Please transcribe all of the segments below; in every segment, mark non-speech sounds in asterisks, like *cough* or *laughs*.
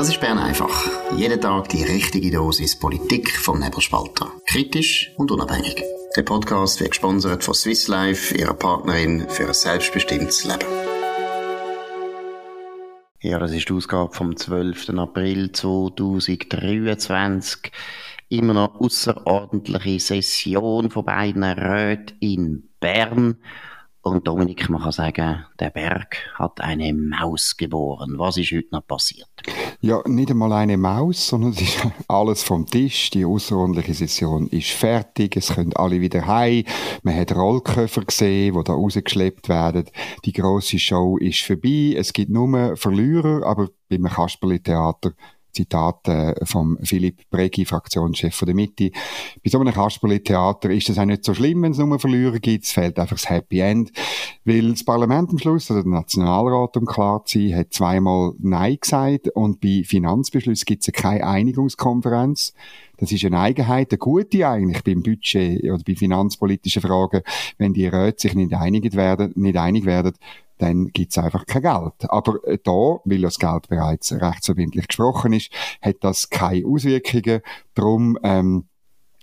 Das ist Bern einfach. Jeden Tag die richtige Dosis Politik vom Nebelspalter. Kritisch und unabhängig. Der Podcast wird gesponsert von Swiss Life, ihrer Partnerin für ein selbstbestimmtes Leben. Ja, das ist die Ausgabe vom 12. April 2023. Immer noch außerordentliche Session von beiden Räten in Bern. Und Dominik, man kann sagen, der Berg hat eine Maus geboren. Was ist heute noch passiert? Ja, nicht einmal eine Maus, sondern es ist alles vom Tisch. Die außerordentliche Session ist fertig. Es können alle wieder heim. Man hat Rollköffer gesehen, die da rausgeschleppt werden. Die große Show ist vorbei. Es gibt nur Verlierer, aber beim Kasperli-Theater Zitat äh, vom Philipp Bregi, Fraktionschef von der Mitte. Bei so einem Kasperli-Theater ist es auch nicht so schlimm, wenn es nur Verlierer gibt. Es fehlt einfach das Happy End. Weil das Parlament am Schluss, oder der Nationalrat, um klar zu sein, hat zweimal Nein gesagt und bei Finanzbeschlüssen gibt es keine Einigungskonferenz. Das ist eine Eigenheit, eine gute eigentlich beim Budget oder bei finanzpolitischen Fragen, wenn die Räte sich nicht einig werden, nicht einig werden, dann gibt's einfach kein Geld. Aber äh, da, weil das Geld bereits rechtsverbindlich gesprochen ist, hat das keine Auswirkungen. Darum ähm,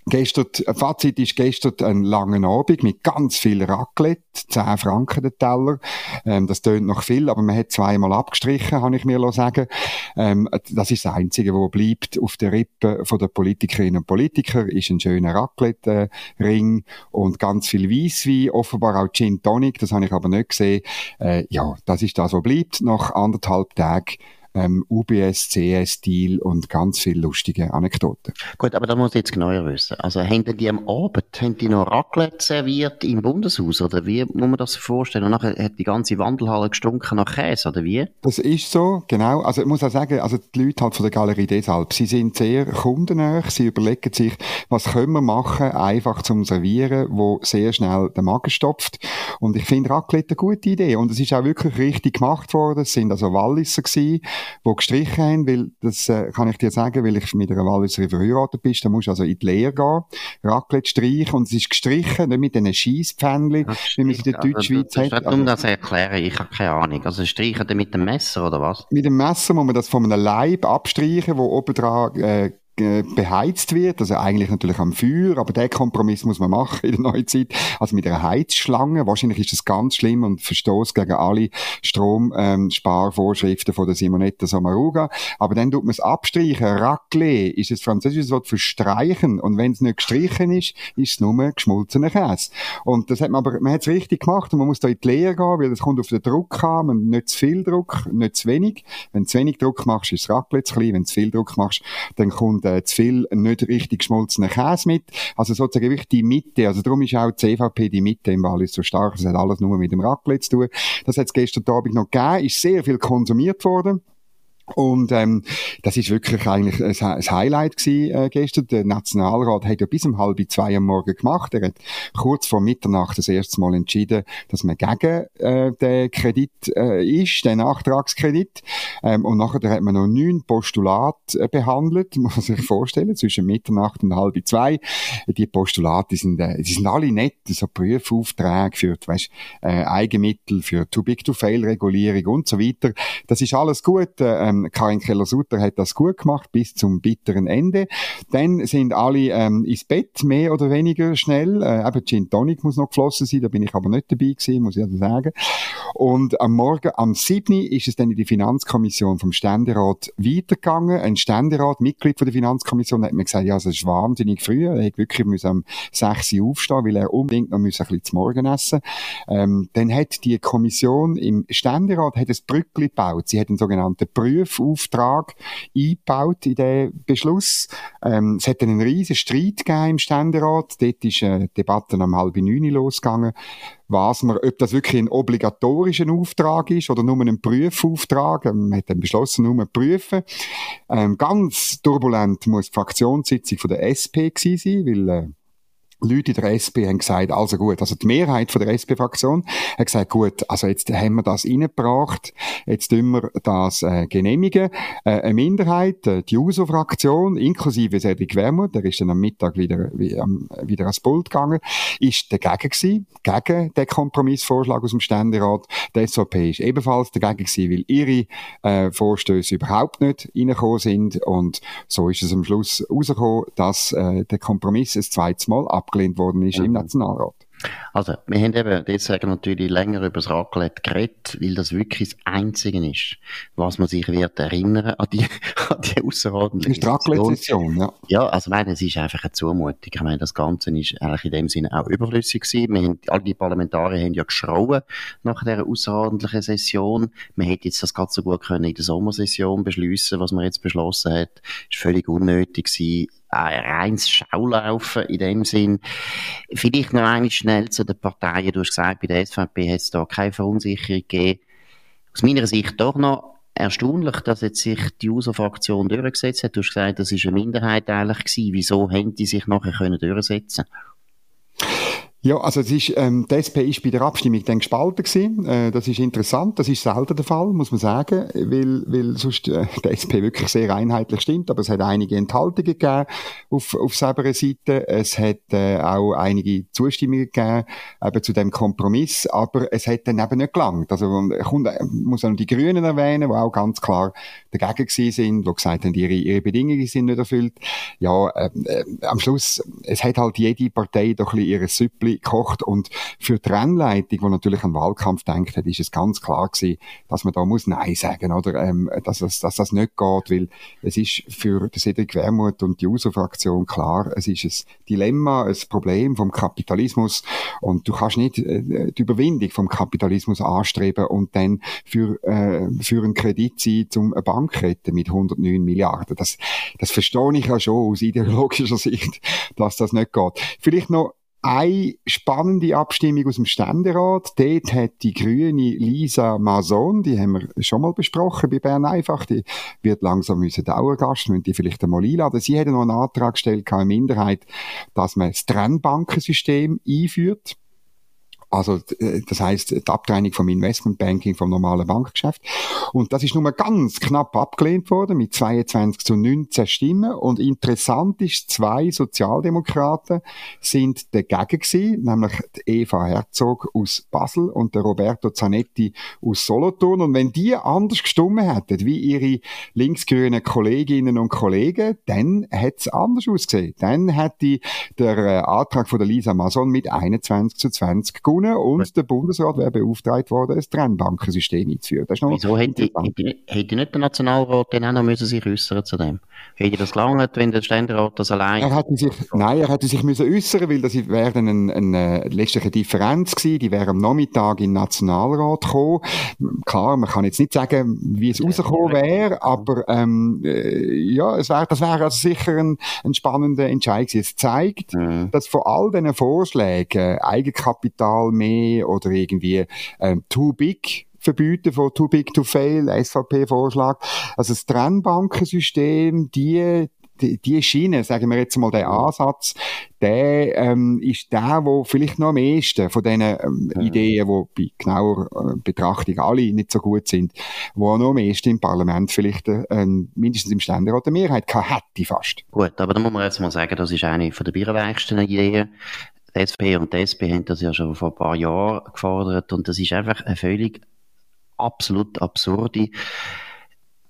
Gestern, Fazit ist gestern ein langer Abend mit ganz viel Raclette, 10 Franken der Teller. Ähm, das tönt noch viel, aber man hat zweimal abgestrichen, kann ich mir sagen. Ähm, das ist das Einzige, was bleibt auf der Rippe von der Politikerinnen und Politiker, ist ein schöner Raclette-Ring und ganz viel Weisswein, offenbar auch Gin Tonic, das habe ich aber nicht gesehen. Äh, ja, das ist das, was bleibt. Nach anderthalb Tagen ähm, UBS, CS-Deal und ganz viele lustige Anekdoten. Gut, aber da muss ich jetzt genauer wissen. Also, haben die am Abend, haben die noch Raclette serviert im Bundeshaus? Oder wie muss man das vorstellen? Und nachher hat die ganze Wandelhalle gestunken nach Käse, oder wie? Das ist so, genau. Also, ich muss auch sagen, also die Leute halt von der Galerie deshalb, sie sind sehr kundennah, sie überlegen sich, was können wir machen, einfach zum Servieren, wo sehr schnell den Magen stopft. Und ich finde Raclette eine gute Idee. Und es ist auch wirklich richtig gemacht worden. Es sind also Walliser gewesen, die gestrichen haben, weil, das äh, kann ich dir sagen, weil ich mit einer Walliserin verheiratet bin, da musst du also in die Lehre gehen, Raclette streichen und es ist gestrichen, nicht mit diesen Scheisspfännchen, wie man es in der also, Deutschschweiz hat. Also, um das erklären, ich habe keine Ahnung. Also streichen mit dem Messer oder was? Mit dem Messer muss man das von einem Leib abstreichen, wo oben dran äh, beheizt wird, also eigentlich natürlich am Feuer, aber der Kompromiss muss man machen in der Neuzeit, also mit einer Heizschlange. Wahrscheinlich ist das ganz schlimm und verstoßt gegen alle Stromsparvorschriften ähm, von der Simonetta Sommaruga. Aber dann tut man es abstreichen. Raclé ist das französische Wort für streichen. Und wenn es nicht gestrichen ist, ist es nur geschmolzener Käse. Und das hat man aber, man hat es richtig gemacht und man muss da in die Lehre gehen, weil das kommt auf den Druck an, und nicht zu viel Druck, nicht zu wenig. Wenn du zu wenig Druck machst, ist das Raclette zu klein. Wenn du zu viel Druck machst, dann kommt äh, zu viel nicht richtig geschmolzenen Käse mit. Also sozusagen wirklich die Mitte. Also darum ist auch die CVP die Mitte im Wallis so stark. Das hat alles nur mit dem Raclette zu tun. Das hat es gestern Abend noch gegeben. Ist sehr viel konsumiert worden. Und ähm, das ist wirklich eigentlich ein, Highlight gewesen, äh, gestern. Der Nationalrat hat ja bis um halb zwei am Morgen gemacht. Er hat kurz vor Mitternacht das erste Mal entschieden, dass man gegen äh, den Kredit äh, ist, den Nachtragskredit. Ähm, und nachher hat man noch neun Postulate äh, behandelt, *laughs* muss man sich vorstellen, zwischen Mitternacht und halb zwei. Die Postulate, sind, äh, die sind alle nett, so Prüfaufträge für, weißt, äh, Eigenmittel, für Too-Big-to-Fail-Regulierung und so weiter. Das ist alles gut. Äh, ähm, Karin Keller-Sutter hat das gut gemacht bis zum bitteren Ende. Dann sind alle ähm, ins Bett, mehr oder weniger schnell. Äh, eben Gin Tonic muss noch geflossen sein, da bin ich aber nicht dabei gewesen, muss ich also sagen. Und am Morgen, am 7. ist es dann in die Finanzkommission vom Ständerat weitergegangen. Ein Ständerat, Mitglied von der Finanzkommission, hat mir gesagt, ja, das ist wahnsinnig früh. Er hätte wirklich müssen am 6. Uhr aufstehen, weil er unbedingt noch müssen ein bisschen zu Morgen essen. Ähm, dann hat die Kommission im Ständerat hat ein Brückli gebaut. Sie hat einen sogenannten Prüf Prüfauftrag eingebaut in den Beschluss. Ähm, es hat einen riesen Streit gegeben im Ständerat. Dort ist eine äh, Debatte am halb neun losgegangen. Was man, ob das wirklich ein obligatorischer Auftrag ist oder nur ein Prüfauftrag. Ähm, man hat dann beschlossen, nur prüfen. Ähm, ganz turbulent muss die Fraktionssitzung von der SP gewesen sein, weil äh, Leute in der SP haben gesagt, also gut, also die Mehrheit von der SP-Fraktion hat gesagt, gut, also jetzt haben wir das reingebracht, jetzt tun wir das äh, genehmigen. Äh, eine Minderheit, äh, die USO-Fraktion, inklusive Cedric Wermuth, der ist dann am Mittag wieder, wie, ähm, wieder ans Pult gegangen, ist dagegen gewesen, gegen den Kompromissvorschlag aus dem Ständerat. Die SVP ist ebenfalls dagegen gewesen, weil ihre äh, Vorstöße überhaupt nicht reingekommen sind und so ist es am Schluss rausgekommen, dass äh, der Kompromiss ein zweites Mal ab abgelehnt worden ist mhm. im Nationalrat. Also, wir haben eben deswegen natürlich länger über das Raclette geredet, weil das wirklich das Einzige ist, was man sich wird erinnern an die, *laughs* an die außerordentliche Raclette-Session, ja. Ja, also, ich meine, es ist einfach eine Zumutung. Ich meine, das Ganze ist eigentlich in dem Sinne auch überflüssig gewesen. Wir haben, all die Parlamentarier haben ja geschrauen nach dieser außerordentlichen Session. Man hätte jetzt das ganz so gut können in der Sommersession beschließen, was man jetzt beschlossen hat. Ist völlig unnötig gewesen reines Schaulaufen in dem Sinn. Vielleicht noch einmal schnell zu den Parteien. Du hast gesagt, bei der SVP hat es da keine Verunsicherung gegeben. Aus meiner Sicht doch noch erstaunlich, dass jetzt sich die USO-Fraktion durchgesetzt hat. Du hast gesagt, das ist eine Minderheit eigentlich gewesen. Wieso haben die sich nachher können durchsetzen können? Ja, also es ist, ähm, die SP ist bei der Abstimmung dann gespalten gewesen. Äh, das ist interessant. Das ist selten der Fall, muss man sagen, weil, weil sonst äh, *laughs* die SP wirklich sehr einheitlich stimmt. Aber es hat einige Enthaltungen gegeben auf, auf selber Seite. Es hat äh, auch einige Zustimmungen gegeben eben zu dem Kompromiss. Aber es hat dann eben nicht gelangt. Also kommt, muss auch noch die Grünen erwähnen, die auch ganz klar dagegen gewesen sind, die gesagt haben, ihre, ihre Bedingungen sind nicht erfüllt. Ja, äh, äh, am Schluss, es hat halt jede Partei doch ein bisschen ihre Süppli Süppli. Und für die Rennleitung, die natürlich an Wahlkampf denkt hat, ist es ganz klar gewesen, dass man da muss Nein sagen, oder, ähm, dass, das, dass das nicht geht, weil es ist für Cedric Wermuth und die USO-Fraktion klar, es ist ein Dilemma, ein Problem vom Kapitalismus und du kannst nicht äh, die Überwindung vom Kapitalismus anstreben und dann für, äh, für einen Kredit sein, zum eine Bank retten mit 109 Milliarden. Das, das verstehe ich ja schon aus *laughs* ideologischer Sicht, dass das nicht geht. Vielleicht noch eine spannende Abstimmung aus dem Ständerat. Dort hat die grüne Lisa Mason, die haben wir schon mal besprochen bei Bern einfach, die wird langsam müssen Dauergast, müssen die vielleicht einmal einladen. Sie hat noch einen Antrag gestellt, keine Minderheit, dass man das Trennbankensystem einführt. Also, äh, das heißt, die Abtrennung vom Investmentbanking vom normalen Bankgeschäft. Und das ist nur ganz knapp abgelehnt worden mit 22 zu 19 Stimmen. Und interessant ist, zwei Sozialdemokraten sind dagegen gewesen, nämlich Eva Herzog aus Basel und der Roberto Zanetti aus Solothurn. Und wenn die anders gestimmt hätten, wie ihre linksgrünen Kolleginnen und Kollegen, dann hätte es anders ausgesehen. Dann hätte der äh, Antrag von der Lisa Mason mit 21 zu 20 gut gewonnen und der Bundesrat wäre beauftragt worden, ein Trennbankensystem einzuführen. Das ist noch Wieso hätte, hätte, nicht der Nationalrat dann auch noch müssen sich äußern zu dem? Hätte das gelangt, wenn der Ständerat das allein... Er hätte sich, nein, er hätte sich müssen äußern, weil das wäre dann eine, eine letztliche Differenz gewesen, die wäre am Nachmittag in den Nationalrat gekommen. Klar, man kann jetzt nicht sagen, wie es rausgekommen wäre, aber ähm, äh, ja, es wäre, das wäre also sicher ein, ein spannender Entscheid gewesen. Es zeigt, mhm. dass von all diesen Vorschlägen, Eigenkapital, Mal mehr oder irgendwie ähm, too big verbieten von too big to fail, SVP-Vorschlag. Also das Trennbankensystem, die die, die Schiene, sagen wir jetzt mal, der Ansatz, der ähm, ist der, wo vielleicht noch am ehesten von diesen ähm, ja. Ideen, die bei genauer äh, Betrachtung alle nicht so gut sind, wo noch am ehesten im Parlament vielleicht äh, mindestens im Ständerat eine Mehrheit gehabt hätte fast. Gut, aber da muss man jetzt mal sagen, das ist eine von der bierweichsten Ideen. Die SP und die SP haben das ja schon vor ein paar Jahren gefordert und das ist einfach eine völlig absolut absurde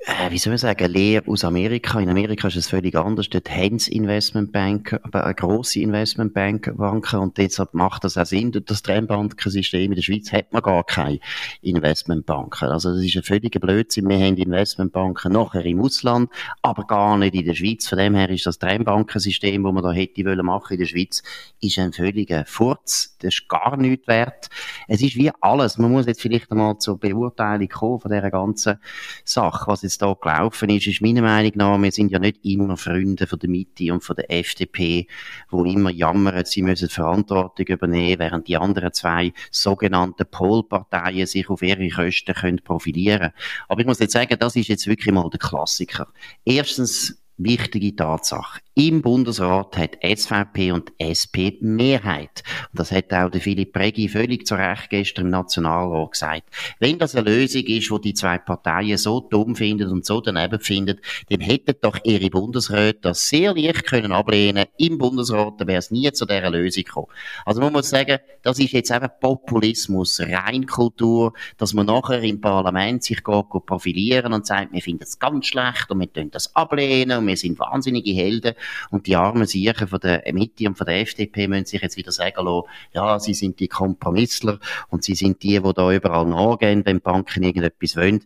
äh, wie soll man sagen, Lehre aus Amerika. In Amerika ist es völlig anders. Dort haben sie Investmentbanker, aber grosse Investmentbanker und deshalb macht das auch Sinn. Durch das Trennbankensystem in der Schweiz hat man gar keine Investmentbanker. Also das ist ein völliger Blödsinn. Wir haben Investmentbanker nachher im Ausland, aber gar nicht in der Schweiz. Von dem her ist das Trennbankensystem, das man da hätte wollen machen in der Schweiz, ist ein völliger Furz. Das ist gar nichts wert. Es ist wie alles. Man muss jetzt vielleicht einmal zur Beurteilung kommen von dieser ganzen Sache, was jetzt da gelaufen ist, ist meiner Meinung nach, wir sind ja nicht immer Freunde von der Mitte und von der FDP, wo immer jammern, sie müssen Verantwortung übernehmen, während die anderen zwei sogenannten Polparteien sich auf ihre Kosten können profilieren. Aber ich muss jetzt sagen, das ist jetzt wirklich mal der Klassiker. Erstens wichtige Tatsache. Im Bundesrat hat SVP und SP Mehrheit. Und das hat auch der Philipp Regi völlig zu Recht gestern im Nationalrat gesagt. Wenn das eine Lösung ist, wo die zwei Parteien so dumm finden und so daneben finden, dann hätten doch ihre Bundesräte das sehr leicht können ablehnen im Bundesrat, wäre es nie zu dieser Lösung gekommen. Also man muss sagen, das ist jetzt einfach Populismus, Reinkultur, dass man nachher im Parlament sich geht, profilieren und sagt, wir finden es ganz schlecht und wir tun das ablehnen wir sind wahnsinnige Helden und die armen Siechen von der Mitte und von der FDP müssen sich jetzt wieder sagen lassen, ja, sie sind die Kompromissler und sie sind die, die da überall nachgehen, wenn Banken irgendetwas wollen.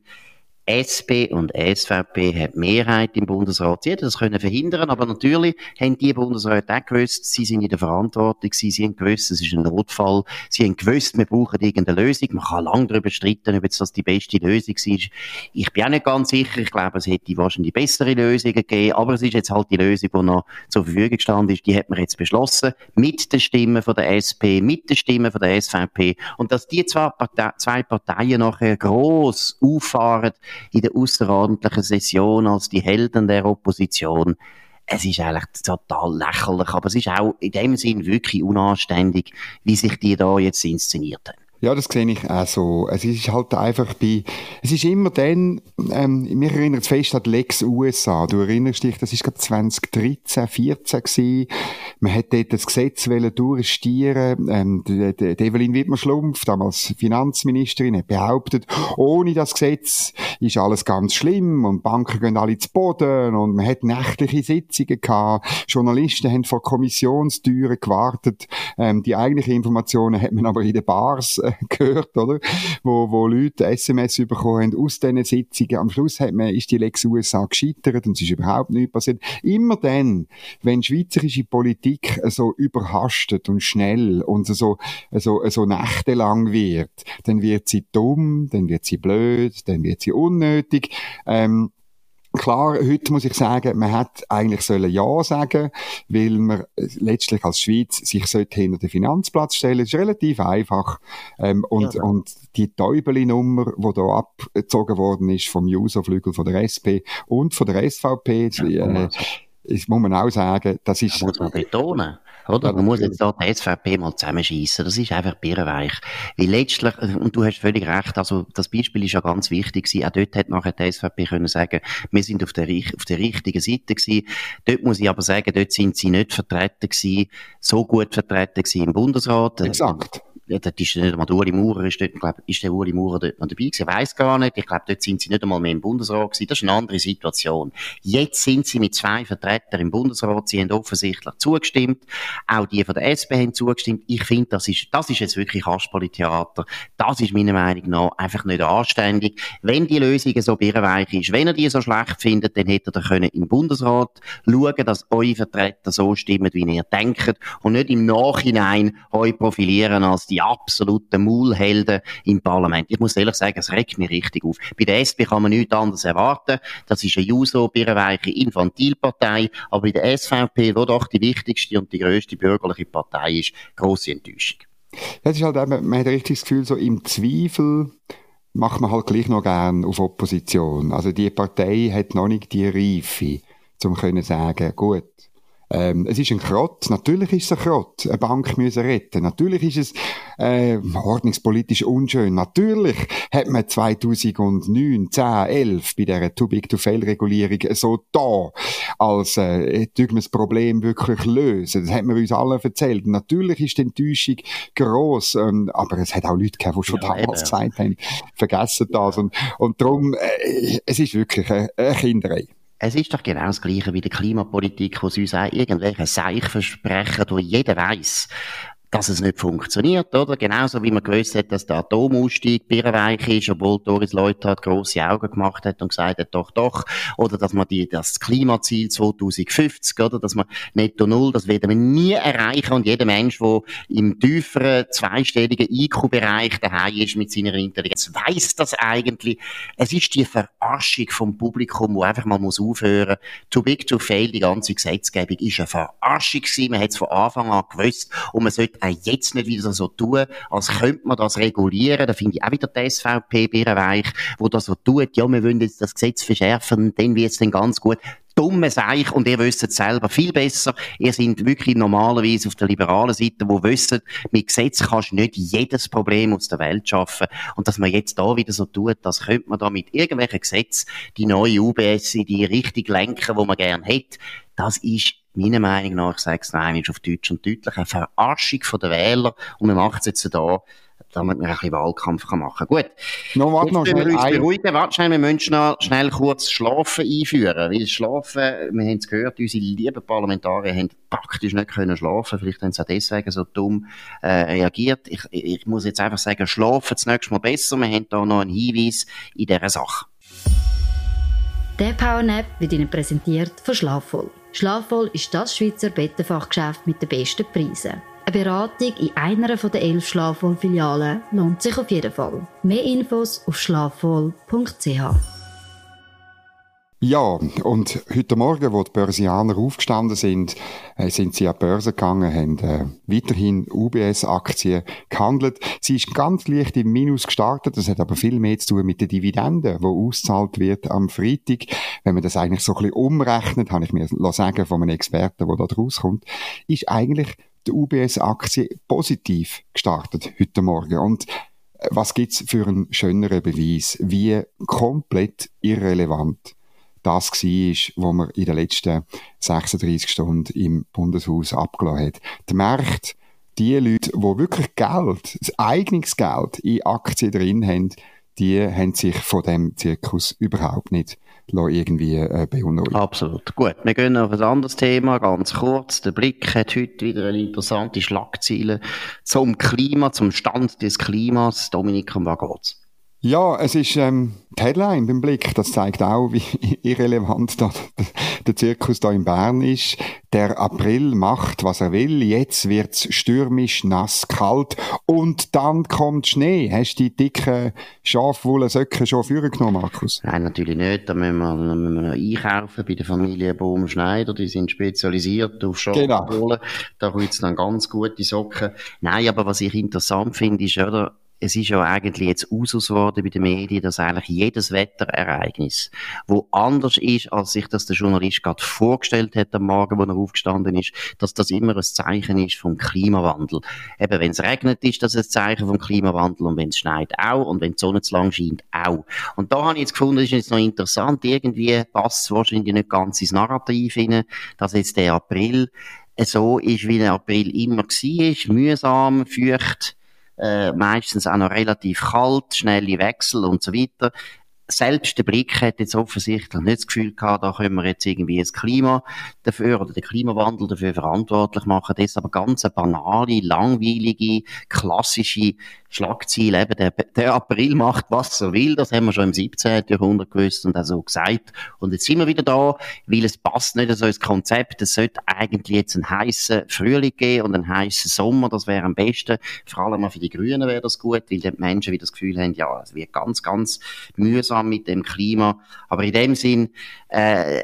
SP und SVP hat Mehrheit im Bundesrat. Sie hätten das können verhindern, aber natürlich haben die Bundesräte auch gewusst, sie sind in der Verantwortung sie haben gewusst, es ist ein Notfall, sie haben gewusst, wir brauchen irgendeine Lösung. Man kann lange darüber streiten, ob das die beste Lösung ist. Ich bin auch nicht ganz sicher, ich glaube, es hätte wahrscheinlich bessere Lösungen gegeben, aber es ist jetzt halt die Lösung, die noch zur Verfügung gestanden ist, die hat man jetzt beschlossen, mit den Stimmen von der SP, mit den Stimmen von der SVP und dass die zwei, Partei zwei Parteien nachher gross auffahren, in der außerordentlichen Session als die Helden der Opposition. Es ist eigentlich total lächerlich, aber es ist auch in dem Sinn wirklich unanständig, wie sich die da jetzt inszeniert haben. Ja, das sehe ich auch so. Es ist halt einfach bei, es ist immer dann, ähm, mich erinnert es fest an Lex USA. Du erinnerst dich, das ist gerade 2013, 14 gewesen. Man hat dort das Gesetz durchstieren ähm, Evelyn Wittmer-Schlumpf, damals Finanzministerin, hat behauptet, ohne das Gesetz ist alles ganz schlimm und Banken gehen alle zu Boden und man hat nächtliche Sitzungen gehabt. Journalisten haben vor Kommissionstüren gewartet. Ähm, die eigentlichen Informationen hat man aber in den Bars äh, *laughs* gehört, oder? Wo, wo Leute SMS bekommen haben aus diesen Sitzungen. Am Schluss hat man, ist die Lex USA gescheitert und es ist überhaupt nichts passiert. Immer dann, wenn schweizerische Politik so überhastet und schnell und so, so, so nächtelang wird, dann wird sie dumm, dann wird sie blöd, dann wird sie unnötig. Ähm, Klar, heute muss ich sagen, man hätte eigentlich sollen Ja sagen, weil man letztlich als Schweiz sich sollte hinter den Finanzplatz stellen. Das ist relativ einfach. Ähm, und, ja, und die Täubeli-Nummer, die da abgezogen worden ist vom Userflügel von der SP und von der SVP, ja, äh, das muss man auch sagen, das ist... Das muss man betonen. Oder? Man muss jetzt da die SVP mal zusammenschießen. Das ist einfach birrenweich. Weil letztlich, und du hast völlig recht, also das Beispiel ist ja ganz wichtig gewesen. Auch dort hat nachher die SVP können sagen, wir sind auf der, auf der richtigen Seite gewesen. Dort muss ich aber sagen, dort sind sie nicht vertreten gewesen, so gut vertreten gewesen im Bundesrat. Exakt ja, dort ist nicht einmal der Uli Maurer, ist, dort, glaub, ist der Uli Maurer dort noch dabei gewesen? Ich weiss gar nicht. Ich glaube, dort sind sie nicht einmal mehr im Bundesrat gewesen. Das ist eine andere Situation. Jetzt sind sie mit zwei Vertretern im Bundesrat. Sie haben offensichtlich zugestimmt. Auch die von der SP haben zugestimmt. Ich finde, das ist, das ist jetzt wirklich Kasperli-Theater. Das ist meiner Meinung nach einfach nicht anständig. Wenn die Lösung so birrenweich ist, wenn ihr die so schlecht findet, dann hättet ihr können im Bundesrat schauen, dass eure Vertreter so stimmen, wie ihr denkt und nicht im Nachhinein euch profilieren als die absoluten Maulhelden im Parlament. Ich muss ehrlich sagen, es regt mich richtig auf. Bei der SP kann man nichts anderes erwarten. Das ist eine Juso, birrenweiche Infantilpartei. Aber bei der SVP, wo doch die wichtigste und die grösste bürgerliche Partei ist, grosse Enttäuschung. Es ist halt man hat richtig das Gefühl, so im Zweifel macht man halt gleich noch gern auf Opposition. Also die Partei hat noch nicht die Reife, um können sagen, gut, ähm, es ist ein Krott. Natürlich ist es ein Krott, eine Bank müssen retten. Natürlich ist es äh, ordnungspolitisch unschön. Natürlich hat man 2009, 10, 11 bei dieser Too-Big-to-Fail-Regulierung so da, als äh, man das Problem wirklich lösen. Das hat man uns alle erzählt. Natürlich ist die Enttäuschung gross, ähm, aber es hat auch Leute gegeben, die schon ja, damals eben. gesagt haben, vergessen das. Und, und darum, äh, es ist wirklich eine, eine Kinderei. Es ist doch genau das Gleiche wie die Klimapolitik, wo sie uns auch irgendwelche Seich versprechen, wo jeder weiß, dass es nicht funktioniert, oder? Genauso wie man gewusst hat, dass der Atomausstieg birrenweich ist, obwohl Doris Leuthard grosse Augen gemacht hat und gesagt hat, doch, doch. Oder dass man die, das Klimaziel 2050, oder? Dass man netto null, das werden wir nie erreichen und jeder Mensch, der im tieferen, zweistelligen IQ-Bereich daheim ist mit seiner Intelligenz, weiß das eigentlich. Es ist die Verarschung vom Publikum, wo einfach mal muss aufhören. Too big to fail, die ganze Gesetzgebung ist eine Verarschung gewesen. Man hat es von Anfang an gewusst und man sollte auch jetzt nicht wieder so tun, als könnte man das regulieren. Da finde ich auch wieder die SVP birrenweich, wo das so tut, ja, wir wollen jetzt das Gesetz verschärfen, dann wird es dann ganz gut. dumme Seich und ihr wisst es selber viel besser. Ihr seid wirklich normalerweise auf der liberalen Seite, wo wisst, mit Gesetz kannst du nicht jedes Problem aus der Welt schaffen. Und dass man jetzt da wieder so tut, das könnte man da mit irgendwelchen Gesetzen die neue UBS in die Richtung lenken, wo man gerne hätte. Das ist meiner Meinung nach, ich sage es noch einmal auf Deutsch und deutlich, eine Verarschung der Wähler und man macht es jetzt da damit wir ein bisschen Wahlkampf machen kann. Gut. No, warte noch, wir uns beruhigen. Warte schnell, wir müssen schnell, schnell kurz Schlafen einführen. Weil Schlafen, wir haben es gehört, unsere lieben Parlamentarier haben praktisch nicht können schlafen. Vielleicht haben sie auch deswegen so dumm äh, reagiert. Ich, ich muss jetzt einfach sagen, schlafen das nächste Mal besser. Wir haben da noch einen Hinweis in dieser Sache. Der Powernap wird Ihnen präsentiert von Schlafvoll. Schlafvoll ist das Schweizer Bettenfachgeschäft mit den besten Preisen. Eine Beratung in einer der elf Schlafwohl-Filialen lohnt sich auf jeden Fall. Mehr Infos auf schlafwohl.ch. Ja, und heute Morgen, wo die Börsianer aufgestanden sind, äh, sind sie an die Börse gegangen, haben äh, weiterhin UBS-Aktien gehandelt. Sie ist ganz leicht im Minus gestartet, das hat aber viel mehr zu tun mit den Dividenden, die ausgezahlt wird am Freitag. Wenn man das eigentlich so ein bisschen umrechnet, habe ich mir sagen von einem Experten, der da rauskommt, ist eigentlich die UBS-Aktie positiv gestartet heute Morgen. Und äh, was gibt's für einen schöneren Beweis, wie komplett irrelevant das war, was man in den letzten 36 Stunden im Bundeshaus abgelassen hat. Die Märkte, die Leute, die wirklich Geld, eigenes Geld in Aktien drin haben, die haben sich von dem Zirkus überhaupt nicht irgendwie äh, beunruhigen. Absolut. Gut, wir gehen auf ein anderes Thema, ganz kurz. Der Blick hat heute wieder eine interessante Schlagzeile zum Klima, zum Stand des Klimas. Dominik, um was geht's? Ja, es ist ähm, die Headline beim Blick. Das zeigt auch, wie *laughs* irrelevant da, *laughs* der Zirkus da in Bern ist. Der April macht, was er will. Jetzt wird's stürmisch, nass, kalt und dann kommt Schnee. Hast du die dicken Schafwollensöcke schon vorgenommen, Markus? Nein, natürlich nicht. Da müssen wir, da müssen wir noch einkaufen bei der Familie Baum Schneider. Die sind spezialisiert auf Schafwolle. Genau. Da gibt's dann ganz gute Socken. Nein, aber was ich interessant finde, ist, oder, es ist ja eigentlich jetzt Usus geworden bei den Medien, dass eigentlich jedes Wetterereignis, wo anders ist, als sich das der Journalist gerade vorgestellt hat am Morgen, wo er aufgestanden ist, dass das immer ein Zeichen ist vom Klimawandel. Eben, wenn es regnet, ist das ein Zeichen vom Klimawandel und wenn es schneit auch und wenn die Sonne zu lang scheint auch. Und da habe ich jetzt gefunden, das ist jetzt noch interessant, irgendwie passt es wahrscheinlich nicht ganz ins Narrativ hinein, dass jetzt der April so ist, wie der April immer war, mühsam, feucht, äh, meistens auch noch relativ kalt, schnelle Wechsel und so weiter. Selbst der Blick hat jetzt offensichtlich nicht das Gefühl gehabt, da können wir jetzt irgendwie das Klima dafür oder den Klimawandel dafür verantwortlich machen. Das ist aber ganz eine banale, langweilige, klassische Schlagziel, eben der, der April macht, was er will, das haben wir schon im 17. Jahrhundert gewusst und auch so gesagt. Und jetzt sind wir wieder da, weil es passt nicht so ins Konzept. Es sollte eigentlich jetzt einen heißen Frühling geben und einen heißen Sommer, das wäre am besten. Vor allem auch für die Grünen wäre das gut, weil die Menschen wieder das Gefühl haben, ja, es wird ganz, ganz mühsam mit dem Klima. Aber in dem Sinn, äh,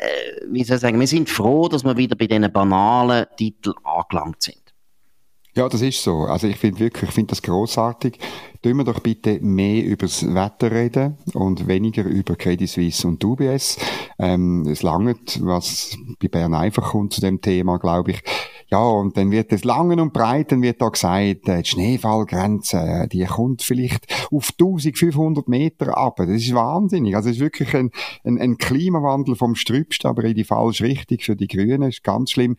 wie soll ich sagen, wir sind froh, dass wir wieder bei diesen banalen Titeln angelangt sind. Ja, das ist so. Also ich finde wirklich, ich finde das großartig. Tun wir doch bitte mehr über das Wetter reden und weniger über Credit Suisse und UBS. Ähm, es langt, was bei Bern einfach kommt zu dem Thema, glaube ich. Ja, und dann wird es langen und breiten wird da gesagt, äh, die Schneefallgrenze, äh, die kommt vielleicht auf 1500 Meter ab. Das ist wahnsinnig. Also es ist wirklich ein, ein, ein Klimawandel vom Strübst, aber in die falsche Richtung für die Grünen. Das ist ganz schlimm.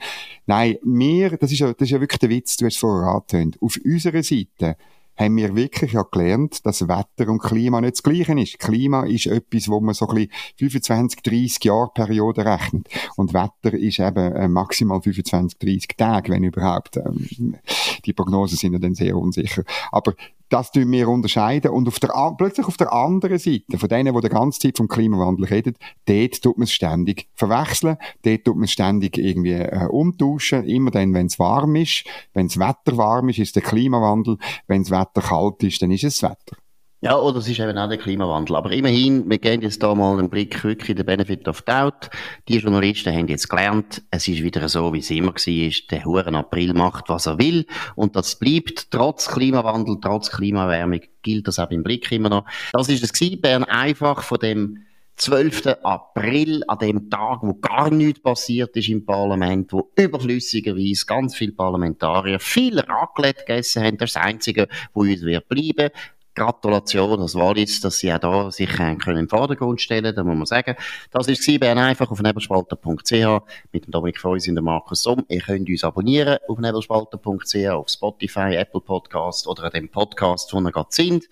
Nein, mir, das ist ja, das ist ja wirklich der Witz, du hast es vorher angetönt. Auf unserer Seite haben wir wirklich ja gelernt, dass Wetter und Klima nicht das Gleiche ist. Klima ist etwas, wo man so ein bisschen 25, 30 Jahre Periode rechnet. Und Wetter ist eben äh, maximal 25, 30 Tage, wenn überhaupt. Ähm, die Prognosen sind ja dann sehr unsicher. Aber das tun wir unterscheiden. Und auf der, plötzlich auf der anderen Seite, von denen, die die ganze Zeit vom Klimawandel reden, dort tut man es ständig verwechseln, dort tut man es ständig irgendwie äh, umtauschen, immer dann, wenn es warm ist. Wenn das Wetter warm ist, ist der Klimawandel. Wenn das Wetter kalt ist, dann ist es das Wetter. Ja, oder es ist eben auch der Klimawandel. Aber immerhin, wir gehen jetzt da mal einen Blick wirklich in den Benefit of Doubt. Die Journalisten haben jetzt gelernt, es ist wieder so, wie es immer war. Der Huren April macht, was er will. Und das bleibt trotz Klimawandel, trotz Klimaerwärmung, gilt das auch im Blick immer noch. Das ist es gewesen. Bern einfach von dem 12. April, an dem Tag, wo gar nichts passiert ist im Parlament, wo überflüssigerweise ganz viele Parlamentarier viel Raclette gegessen haben. Das ist das Einzige, wo uns wird bleiben. Gratulation als Wallis, dass sie auch da sich äh, können im Vordergrund stellen da muss man sagen. Das war Bern einfach auf nebelspalter.ch mit dem Dominik Feusi und dem Markus Somm. Ihr könnt uns abonnieren auf nebelspalter.ch, auf Spotify, Apple Podcast oder an dem Podcast, wo ihr gerade sind.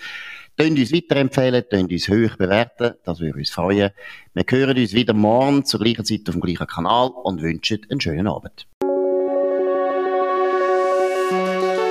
Könnt uns weiterempfehlen, könnt uns hoch bewerten, das würde uns freuen. Wir hören uns wieder morgen zur gleichen Zeit auf dem gleichen Kanal und wünschen einen schönen Abend.